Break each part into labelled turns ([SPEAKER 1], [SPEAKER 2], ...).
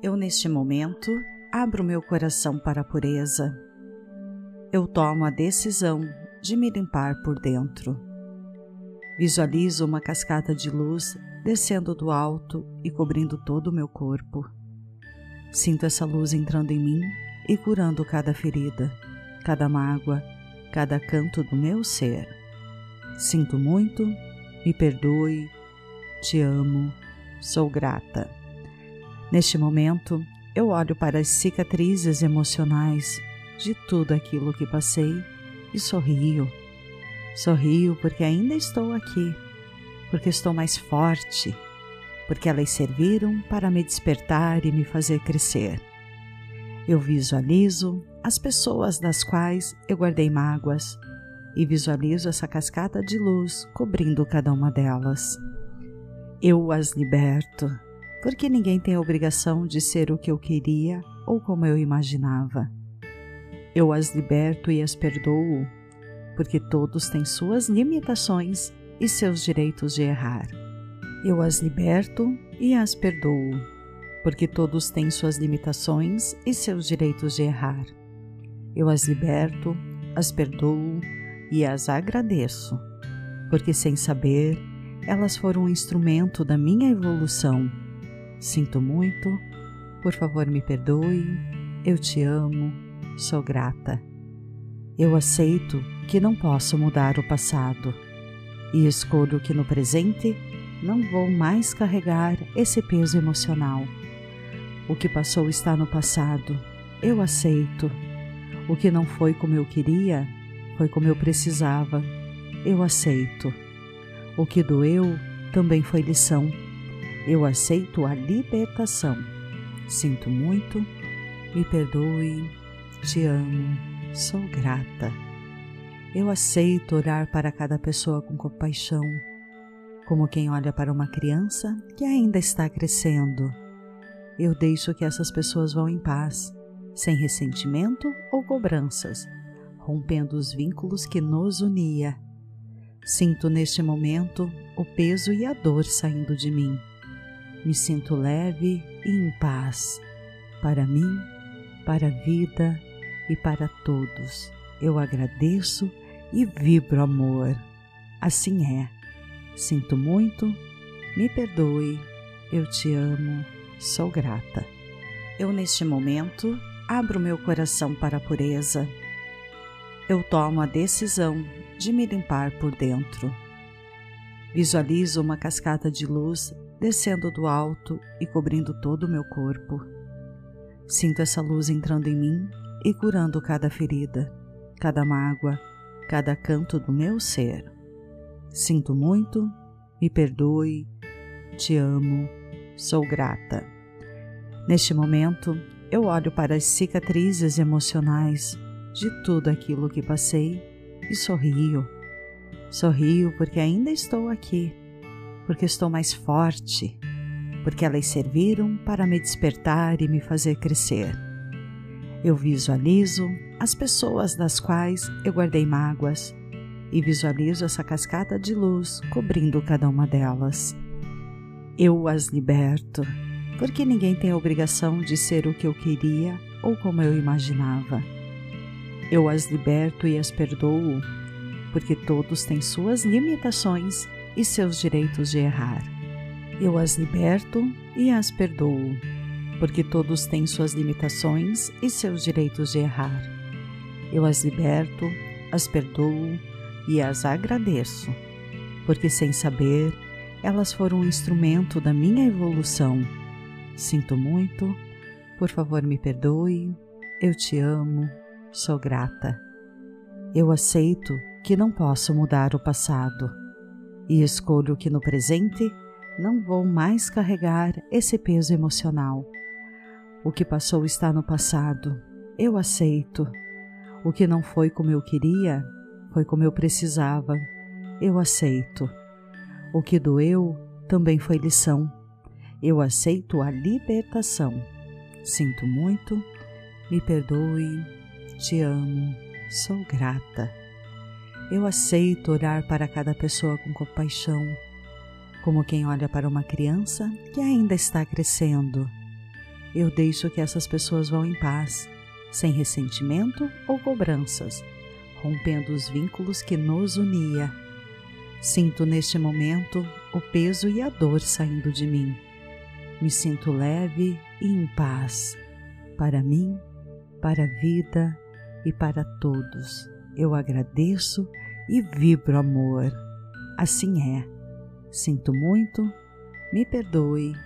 [SPEAKER 1] Eu, neste momento, abro meu coração para a pureza. Eu tomo a decisão de me limpar por dentro. Visualizo uma cascata de luz descendo do alto e cobrindo todo o meu corpo. Sinto essa luz entrando em mim e curando cada ferida, cada mágoa, cada canto do meu ser. Sinto muito, me perdoe, te amo, sou grata. Neste momento, eu olho para as cicatrizes emocionais de tudo aquilo que passei e sorrio. Sorrio porque ainda estou aqui, porque estou mais forte, porque elas serviram para me despertar e me fazer crescer. Eu visualizo as pessoas das quais eu guardei mágoas e visualizo essa cascata de luz cobrindo cada uma delas. Eu as liberto porque ninguém tem a obrigação de ser o que eu queria ou como eu imaginava. Eu as liberto e as perdoo, porque todos têm suas limitações e seus direitos de errar. Eu as liberto e as perdoo, porque todos têm suas limitações e seus direitos de errar. Eu as liberto, as perdoo e as agradeço, porque sem saber, elas foram um instrumento da minha evolução Sinto muito, por favor me perdoe, eu te amo, sou grata. Eu aceito que não posso mudar o passado e escolho que no presente não vou mais carregar esse peso emocional. O que passou está no passado, eu aceito. O que não foi como eu queria, foi como eu precisava, eu aceito. O que doeu também foi lição eu aceito a libertação. Sinto muito, me perdoe, te amo, sou grata. Eu aceito orar para cada pessoa com compaixão, como quem olha para uma criança que ainda está crescendo. Eu deixo que essas pessoas vão em paz, sem ressentimento ou cobranças, rompendo os vínculos que nos unia. Sinto neste momento o peso e a dor saindo de mim me sinto leve e em paz, para mim, para a vida e para todos. Eu agradeço e vibro amor. Assim é. Sinto muito, me perdoe, eu te amo, sou grata. Eu, neste momento, abro meu coração para a pureza. Eu tomo a decisão de me limpar por dentro. Visualizo uma cascata de luz descendo do alto e cobrindo todo o meu corpo. Sinto essa luz entrando em mim e curando cada ferida, cada mágoa, cada canto do meu ser. Sinto muito, me perdoe, te amo, sou grata. Neste momento, eu olho para as cicatrizes emocionais de tudo aquilo que passei e sorrio. Sorrio porque ainda estou aqui porque estou mais forte, porque elas serviram para me despertar e me fazer crescer. Eu visualizo as pessoas das quais eu guardei mágoas e visualizo essa cascata de luz cobrindo cada uma delas. Eu as liberto, porque ninguém tem a obrigação de ser o que eu queria ou como eu imaginava. Eu as liberto e as perdoo, porque todos têm suas limitações e seus direitos de errar. Eu as liberto e as perdoo, porque todos têm suas limitações e seus direitos de errar. Eu as liberto, as perdoo e as agradeço, porque sem saber, elas foram um instrumento da minha evolução. Sinto muito, por favor me perdoe, eu te amo, sou grata. Eu aceito que não posso mudar o passado e escolho que no presente não vou mais carregar esse peso emocional. O que passou está no passado, eu aceito. O que não foi como eu queria, foi como eu precisava, eu aceito. O que doeu também foi lição, eu aceito a libertação. Sinto muito, me perdoe, te amo, sou grata. Eu aceito orar para cada pessoa com compaixão, como quem olha para uma criança que ainda está crescendo. Eu deixo que essas pessoas vão em paz, sem ressentimento ou cobranças, rompendo os vínculos que nos unia. Sinto neste momento o peso e a dor saindo de mim. Me sinto leve e em paz, para mim, para a vida e para todos. Eu agradeço e vibro amor. Assim é. Sinto muito, me perdoe,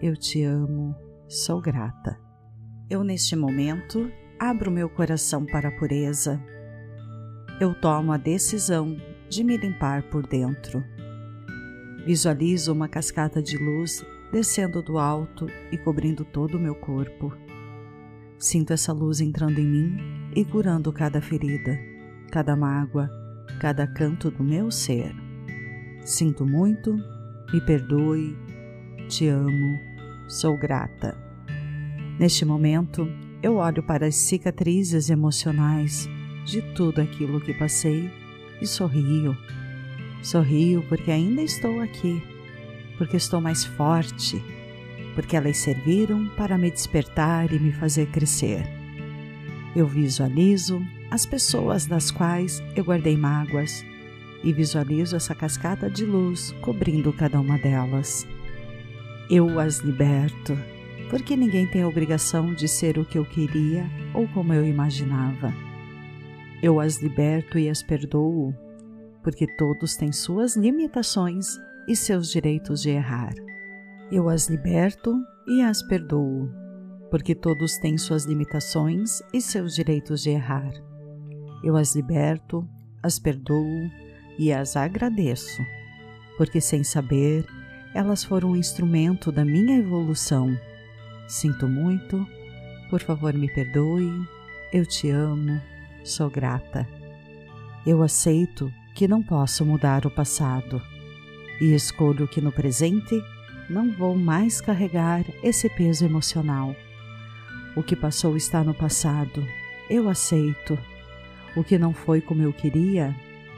[SPEAKER 1] eu te amo, sou grata. Eu, neste momento, abro meu coração para a pureza. Eu tomo a decisão de me limpar por dentro. Visualizo uma cascata de luz descendo do alto e cobrindo todo o meu corpo. Sinto essa luz entrando em mim e curando cada ferida, cada mágoa, cada canto do meu ser. Sinto muito, me perdoe, te amo, sou grata. Neste momento, eu olho para as cicatrizes emocionais de tudo aquilo que passei e sorrio. Sorrio porque ainda estou aqui, porque estou mais forte, porque elas serviram para me despertar e me fazer crescer. Eu visualizo as pessoas das quais eu guardei mágoas e visualizo essa cascata de luz cobrindo cada uma delas. Eu as liberto, porque ninguém tem a obrigação de ser o que eu queria ou como eu imaginava. Eu as liberto e as perdoo, porque todos têm suas limitações e seus direitos de errar. Eu as liberto e as perdoo, porque todos têm suas limitações e seus direitos de errar. Eu as liberto, as perdoo e as agradeço, porque sem saber, elas foram um instrumento da minha evolução. Sinto muito, por favor me perdoe, eu te amo, sou grata. Eu aceito que não posso mudar o passado e escolho que no presente não vou mais carregar esse peso emocional. O que passou está no passado, eu aceito. O que não foi como eu queria,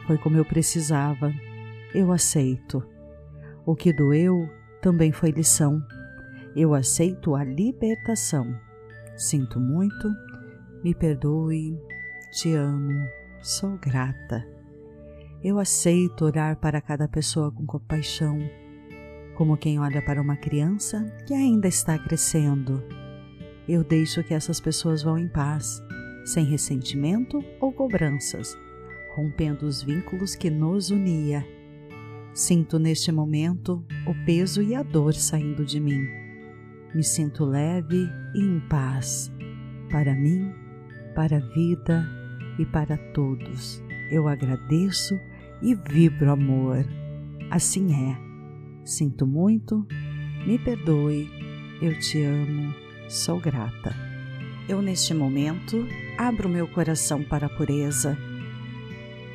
[SPEAKER 1] foi como eu precisava. Eu aceito. O que doeu também foi lição. Eu aceito a libertação. Sinto muito, me perdoe, te amo, sou grata. Eu aceito orar para cada pessoa com compaixão, como quem olha para uma criança que ainda está crescendo. Eu deixo que essas pessoas vão em paz, sem ressentimento ou cobranças rompendo os vínculos que nos unia. Sinto neste momento o peso e a dor saindo de mim. Me sinto leve e em paz, para mim, para a vida e para todos. Eu agradeço e vibro amor. Assim é. Sinto muito, me perdoe, eu te amo, sou grata. Eu, neste momento, abro meu coração para a pureza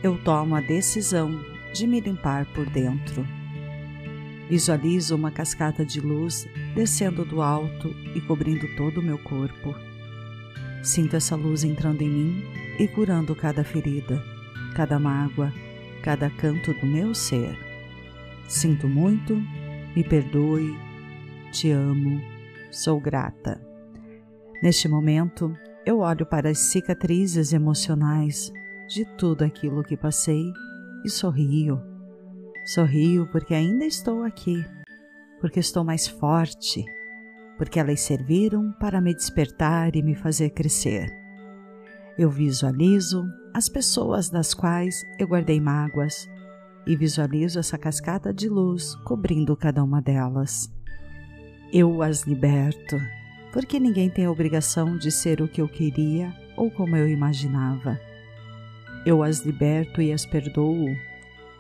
[SPEAKER 1] eu tomo a decisão de me limpar por dentro. Visualizo uma cascata de luz descendo do alto e cobrindo todo o meu corpo. Sinto essa luz entrando em mim e curando cada ferida, cada mágoa, cada canto do meu ser. Sinto muito, me perdoe, te amo, sou grata. Neste momento, eu olho para as cicatrizes emocionais de tudo aquilo que passei e sorrio. Sorrio porque ainda estou aqui, porque estou mais forte, porque elas serviram para me despertar e me fazer crescer. Eu visualizo as pessoas das quais eu guardei mágoas e visualizo essa cascata de luz cobrindo cada uma delas. Eu as liberto, porque ninguém tem a obrigação de ser o que eu queria ou como eu imaginava. Eu as liberto e as perdoo,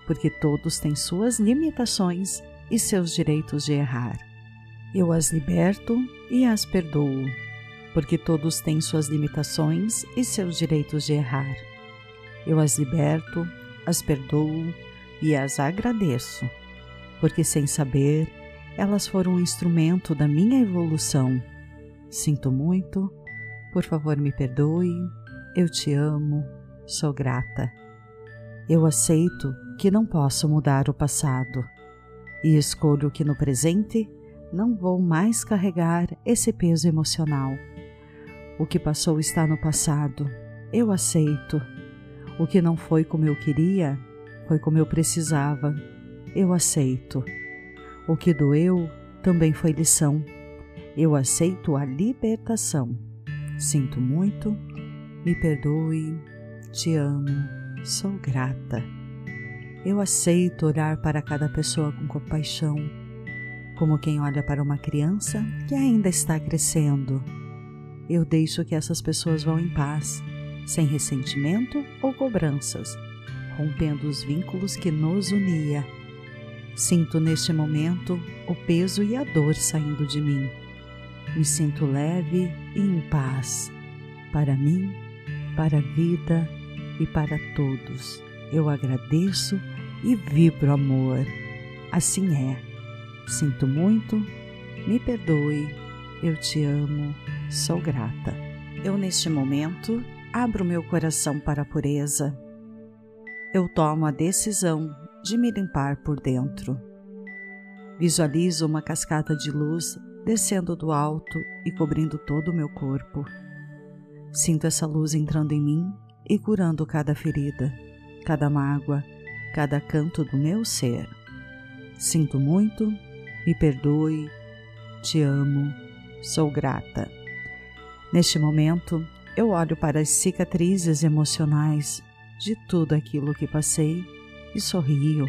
[SPEAKER 1] porque todos têm suas limitações e seus direitos de errar. Eu as liberto e as perdoo, porque todos têm suas limitações e seus direitos de errar. Eu as liberto, as perdoo e as agradeço, porque sem saber, elas foram um instrumento da minha evolução. Sinto muito, por favor me perdoe, eu te amo, sou grata. Eu aceito que não posso mudar o passado e escolho que no presente não vou mais carregar esse peso emocional. O que passou está no passado. Eu aceito. O que não foi como eu queria, foi como eu precisava. Eu aceito. O que doeu também foi lição. Eu aceito a libertação. Sinto muito, me perdoe, te amo, sou grata. Eu aceito olhar para cada pessoa com compaixão, como quem olha para uma criança que ainda está crescendo. Eu deixo que essas pessoas vão em paz, sem ressentimento ou cobranças, rompendo os vínculos que nos unia. Sinto neste momento o peso e a dor saindo de mim. Me sinto leve e em paz, para mim, para a vida e para todos. Eu agradeço e vibro amor. Assim é. Sinto muito, me perdoe, eu te amo, sou grata. Eu, neste momento, abro meu coração para a pureza. Eu tomo a decisão de me limpar por dentro. Visualizo uma cascata de luz descendo do alto e cobrindo todo o meu corpo. Sinto essa luz entrando em mim e curando cada ferida, cada mágoa, cada canto do meu ser. Sinto muito, me perdoe, te amo, sou grata. Neste momento, eu olho para as cicatrizes emocionais de tudo aquilo que passei e sorrio.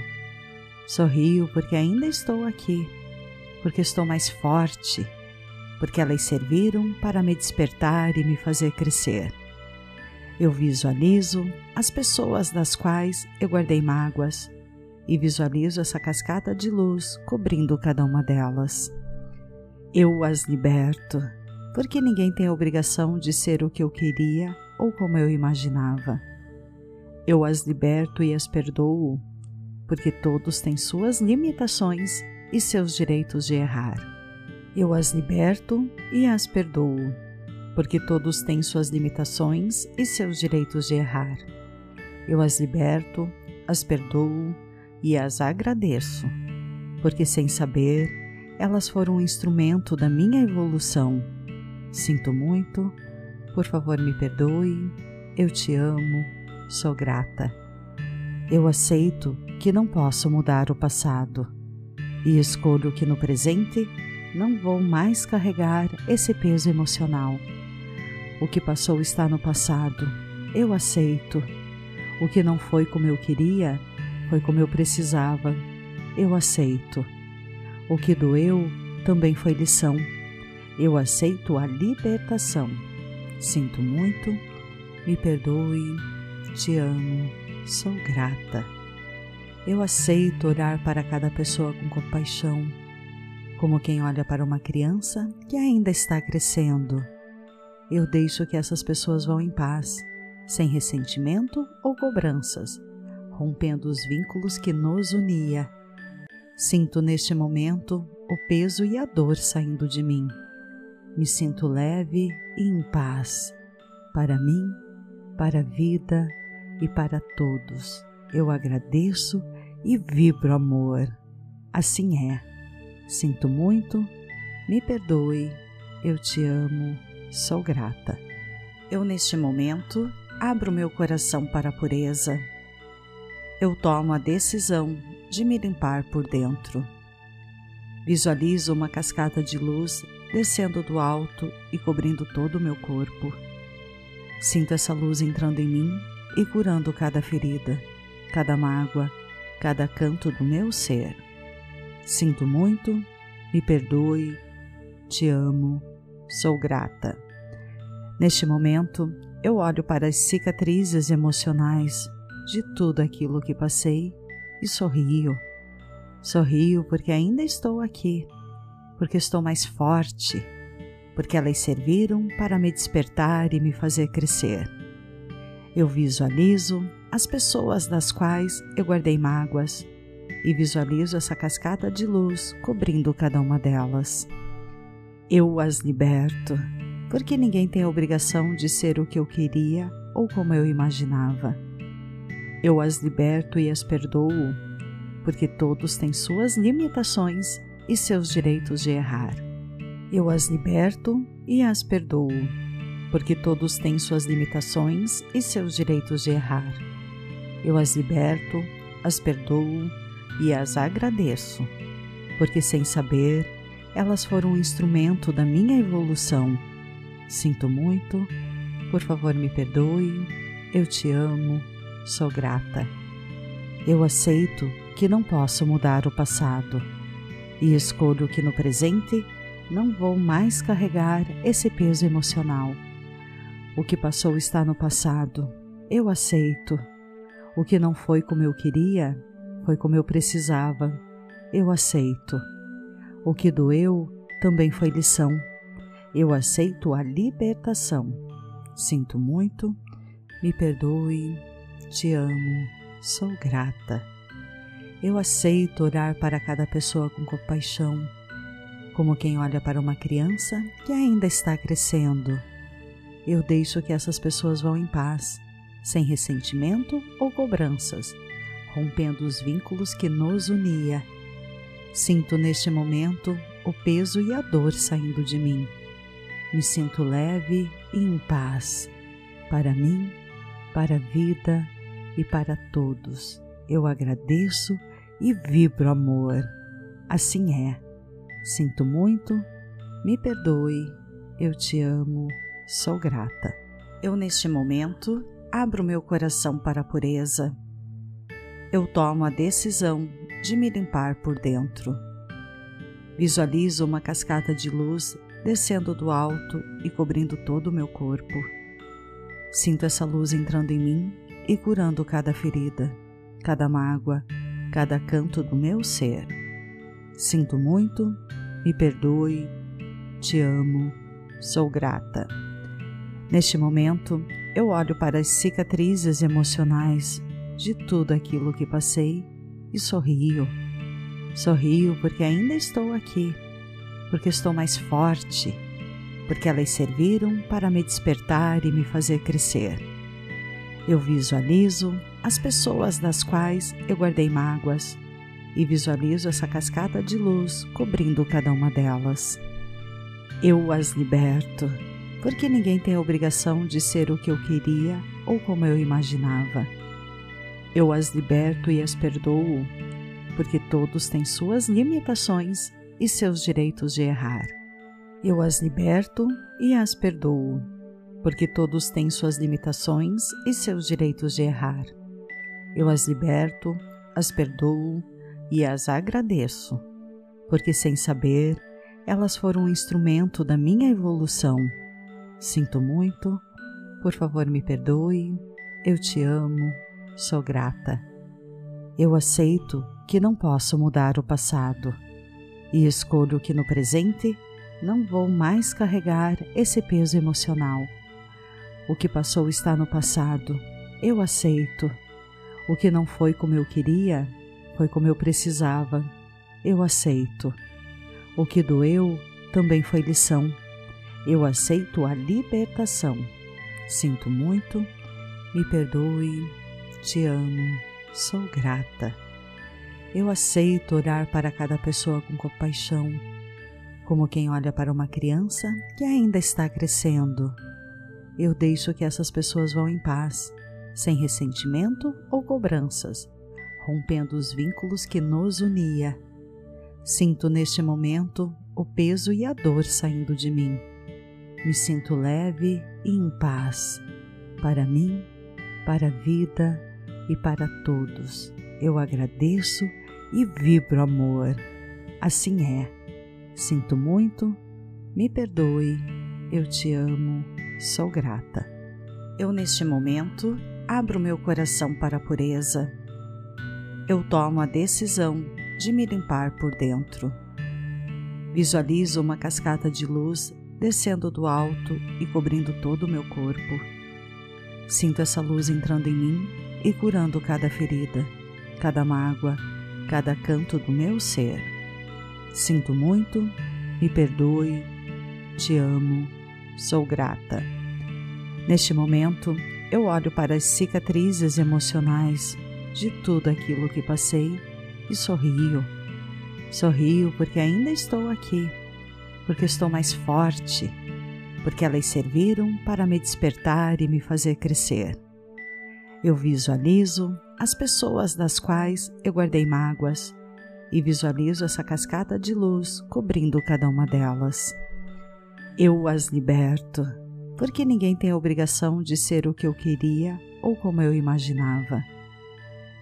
[SPEAKER 1] Sorrio porque ainda estou aqui, porque estou mais forte, porque elas serviram para me despertar e me fazer crescer. Eu visualizo as pessoas das quais eu guardei mágoas e visualizo essa cascata de luz cobrindo cada uma delas. Eu as liberto, porque ninguém tem a obrigação de ser o que eu queria ou como eu imaginava. Eu as liberto e as perdoo, porque todos têm suas limitações e seus direitos de errar. Eu as liberto e as perdoo porque todos têm suas limitações e seus direitos de errar. Eu as liberto, as perdoo e as agradeço, porque sem saber, elas foram um instrumento da minha evolução. Sinto muito, por favor me perdoe, eu te amo, sou grata. Eu aceito que não posso mudar o passado e escolho que no presente não vou mais carregar esse peso emocional o que passou está no passado. Eu aceito. O que não foi como eu queria, foi como eu precisava. Eu aceito. O que doeu também foi lição. Eu aceito a libertação. Sinto muito, me perdoe, te amo, sou grata. Eu aceito olhar para cada pessoa com compaixão, como quem olha para uma criança que ainda está crescendo eu deixo que essas pessoas vão em paz, sem ressentimento ou cobranças, rompendo os vínculos que nos unia. Sinto neste momento o peso e a dor saindo de mim. Me sinto leve e em paz, para mim, para a vida e para todos. Eu agradeço e vibro amor. Assim é. Sinto muito, me perdoe, eu te amo sou grata. Eu, neste momento, abro meu coração para a pureza. Eu tomo a decisão de me limpar por dentro. Visualizo uma cascata de luz descendo do alto e cobrindo todo o meu corpo. Sinto essa luz entrando em mim e curando cada ferida, cada mágoa, cada canto do meu ser. Sinto muito, me perdoe, te amo sou grata. Neste momento, eu olho para as cicatrizes emocionais de tudo aquilo que passei e sorrio. Sorrio porque ainda estou aqui, porque estou mais forte, porque elas serviram para me despertar e me fazer crescer. Eu visualizo as pessoas das quais eu guardei mágoas e visualizo essa cascata de luz cobrindo cada uma delas. Eu as liberto, porque ninguém tem a obrigação de ser o que eu queria ou como eu imaginava. Eu as liberto e as perdoo, porque todos têm suas limitações e seus direitos de errar. Eu as liberto e as perdoo, porque todos têm suas limitações e seus direitos de errar. Eu as liberto, as perdoo e as agradeço, porque sem saber, elas foram um instrumento da minha evolução. Sinto muito, por favor me perdoe, eu te amo, sou grata. Eu aceito que não posso mudar o passado e escolho que no presente não vou mais carregar esse peso emocional. O que passou está no passado, eu aceito. O que não foi como eu queria, foi como eu precisava, eu aceito. O que doeu também foi lição, eu aceito a libertação. Sinto muito, me perdoe, te amo, sou grata. Eu aceito orar para cada pessoa com compaixão, como quem olha para uma criança que ainda está crescendo. Eu deixo que essas pessoas vão em paz, sem ressentimento ou cobranças, rompendo os vínculos que nos unia. Sinto neste momento o peso e a dor saindo de mim. Me sinto leve e em paz, para mim, para a vida e para todos. Eu agradeço e vibro amor. Assim é. Sinto muito, me perdoe, eu te amo, sou grata. Eu, neste momento, abro meu coração para a pureza. Eu tomo a decisão de me limpar por dentro. Visualizo uma cascata de luz descendo do alto e cobrindo todo o meu corpo. Sinto essa luz entrando em mim e curando cada ferida, cada mágoa, cada canto do meu ser. Sinto muito, me perdoe, te amo, sou grata. Neste momento, eu olho para as cicatrizes emocionais de tudo aquilo que passei e sorrio. Sorrio porque ainda estou aqui, porque estou mais forte, porque elas serviram para me despertar e me fazer crescer. Eu visualizo as pessoas das quais eu guardei mágoas e visualizo essa cascata de luz cobrindo cada uma delas. Eu as liberto, porque ninguém tem a obrigação de ser o que eu queria ou como eu imaginava. Eu as liberto e as perdoo, porque todos têm suas limitações e seus direitos de errar. Eu as liberto e as perdoo, porque todos têm suas limitações e seus direitos de errar. Eu as liberto, as perdoo e as agradeço, porque sem saber, elas foram um instrumento da minha evolução. Sinto muito, por favor me perdoe, eu te amo, sou grata. Eu aceito que não posso mudar o passado e escolho que no presente não vou mais carregar esse peso emocional. O que passou está no passado, eu aceito o que não foi como eu queria, foi como eu precisava. Eu aceito. O que doeu também foi lição. Eu aceito a libertação. Sinto muito, me perdoe, te amo, sou grata. Eu aceito orar para cada pessoa com compaixão, como quem olha para uma criança que ainda está crescendo. Eu deixo que essas pessoas vão em paz sem ressentimento ou cobranças, rompendo os vínculos que nos unia. Sinto neste momento o peso e a dor saindo de mim. Me sinto leve e em paz, para mim, para a vida e para todos. Eu agradeço e vibro amor. Assim é. Sinto muito, me perdoe, eu te amo, sou grata. Eu, neste momento, abro meu coração para a pureza. Eu tomo a decisão de me limpar por dentro. Visualizo uma cascata de luz descendo do alto e cobrindo todo o meu corpo. Sinto essa luz entrando em mim e curando cada ferida, cada mágoa, cada canto do meu ser. Sinto muito, me perdoe, te amo, sou grata. Neste momento, eu olho para as cicatrizes emocionais de tudo aquilo que passei e sorrio. Sorrio porque ainda estou aqui, porque estou mais forte, porque elas serviram para me despertar e me fazer crescer. Eu visualizo as pessoas das quais eu guardei mágoas e visualizo essa cascata de luz cobrindo cada uma delas. Eu as liberto, porque ninguém tem a obrigação de ser o que eu queria ou como eu imaginava.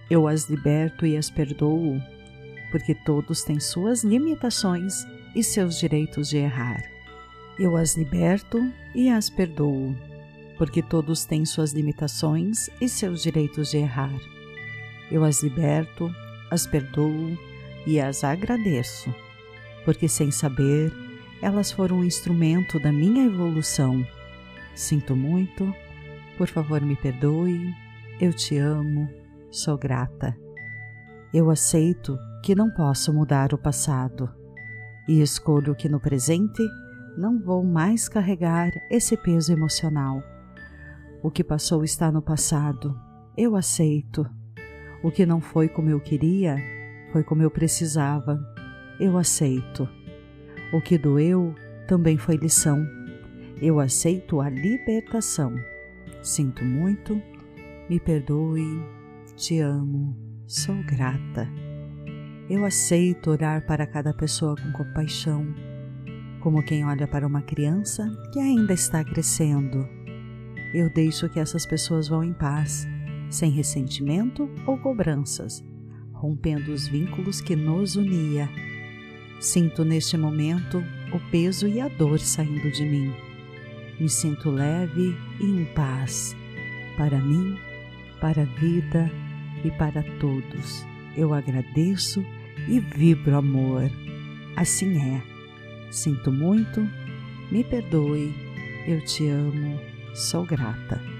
[SPEAKER 1] Eu as liberto e as perdoo, porque todos têm suas limitações e seus direitos de errar. Eu as liberto e as perdoo, porque todos têm suas limitações e seus direitos de errar. Eu as liberto, as perdoo e as agradeço, porque sem saber, elas foram um instrumento da minha evolução. Sinto muito, por favor me perdoe, eu te amo, sou grata. Eu aceito que não posso mudar o passado e escolho que no presente não vou mais carregar esse peso emocional. O que passou está no passado, eu aceito. O que não foi como eu queria, foi como eu precisava, eu aceito. O que doeu também foi lição, eu aceito a libertação. Sinto muito, me perdoe, te amo, sou grata. Eu aceito orar para cada pessoa com compaixão, como quem olha para uma criança que ainda está crescendo. Eu deixo que essas pessoas vão em paz, sem ressentimento ou cobranças, rompendo os vínculos que nos unia. Sinto neste momento o peso e a dor saindo de mim. Me sinto leve e em paz, para mim, para a vida e para todos. Eu agradeço e vibro amor. Assim é. Sinto muito, me perdoe, eu te amo, sou grata.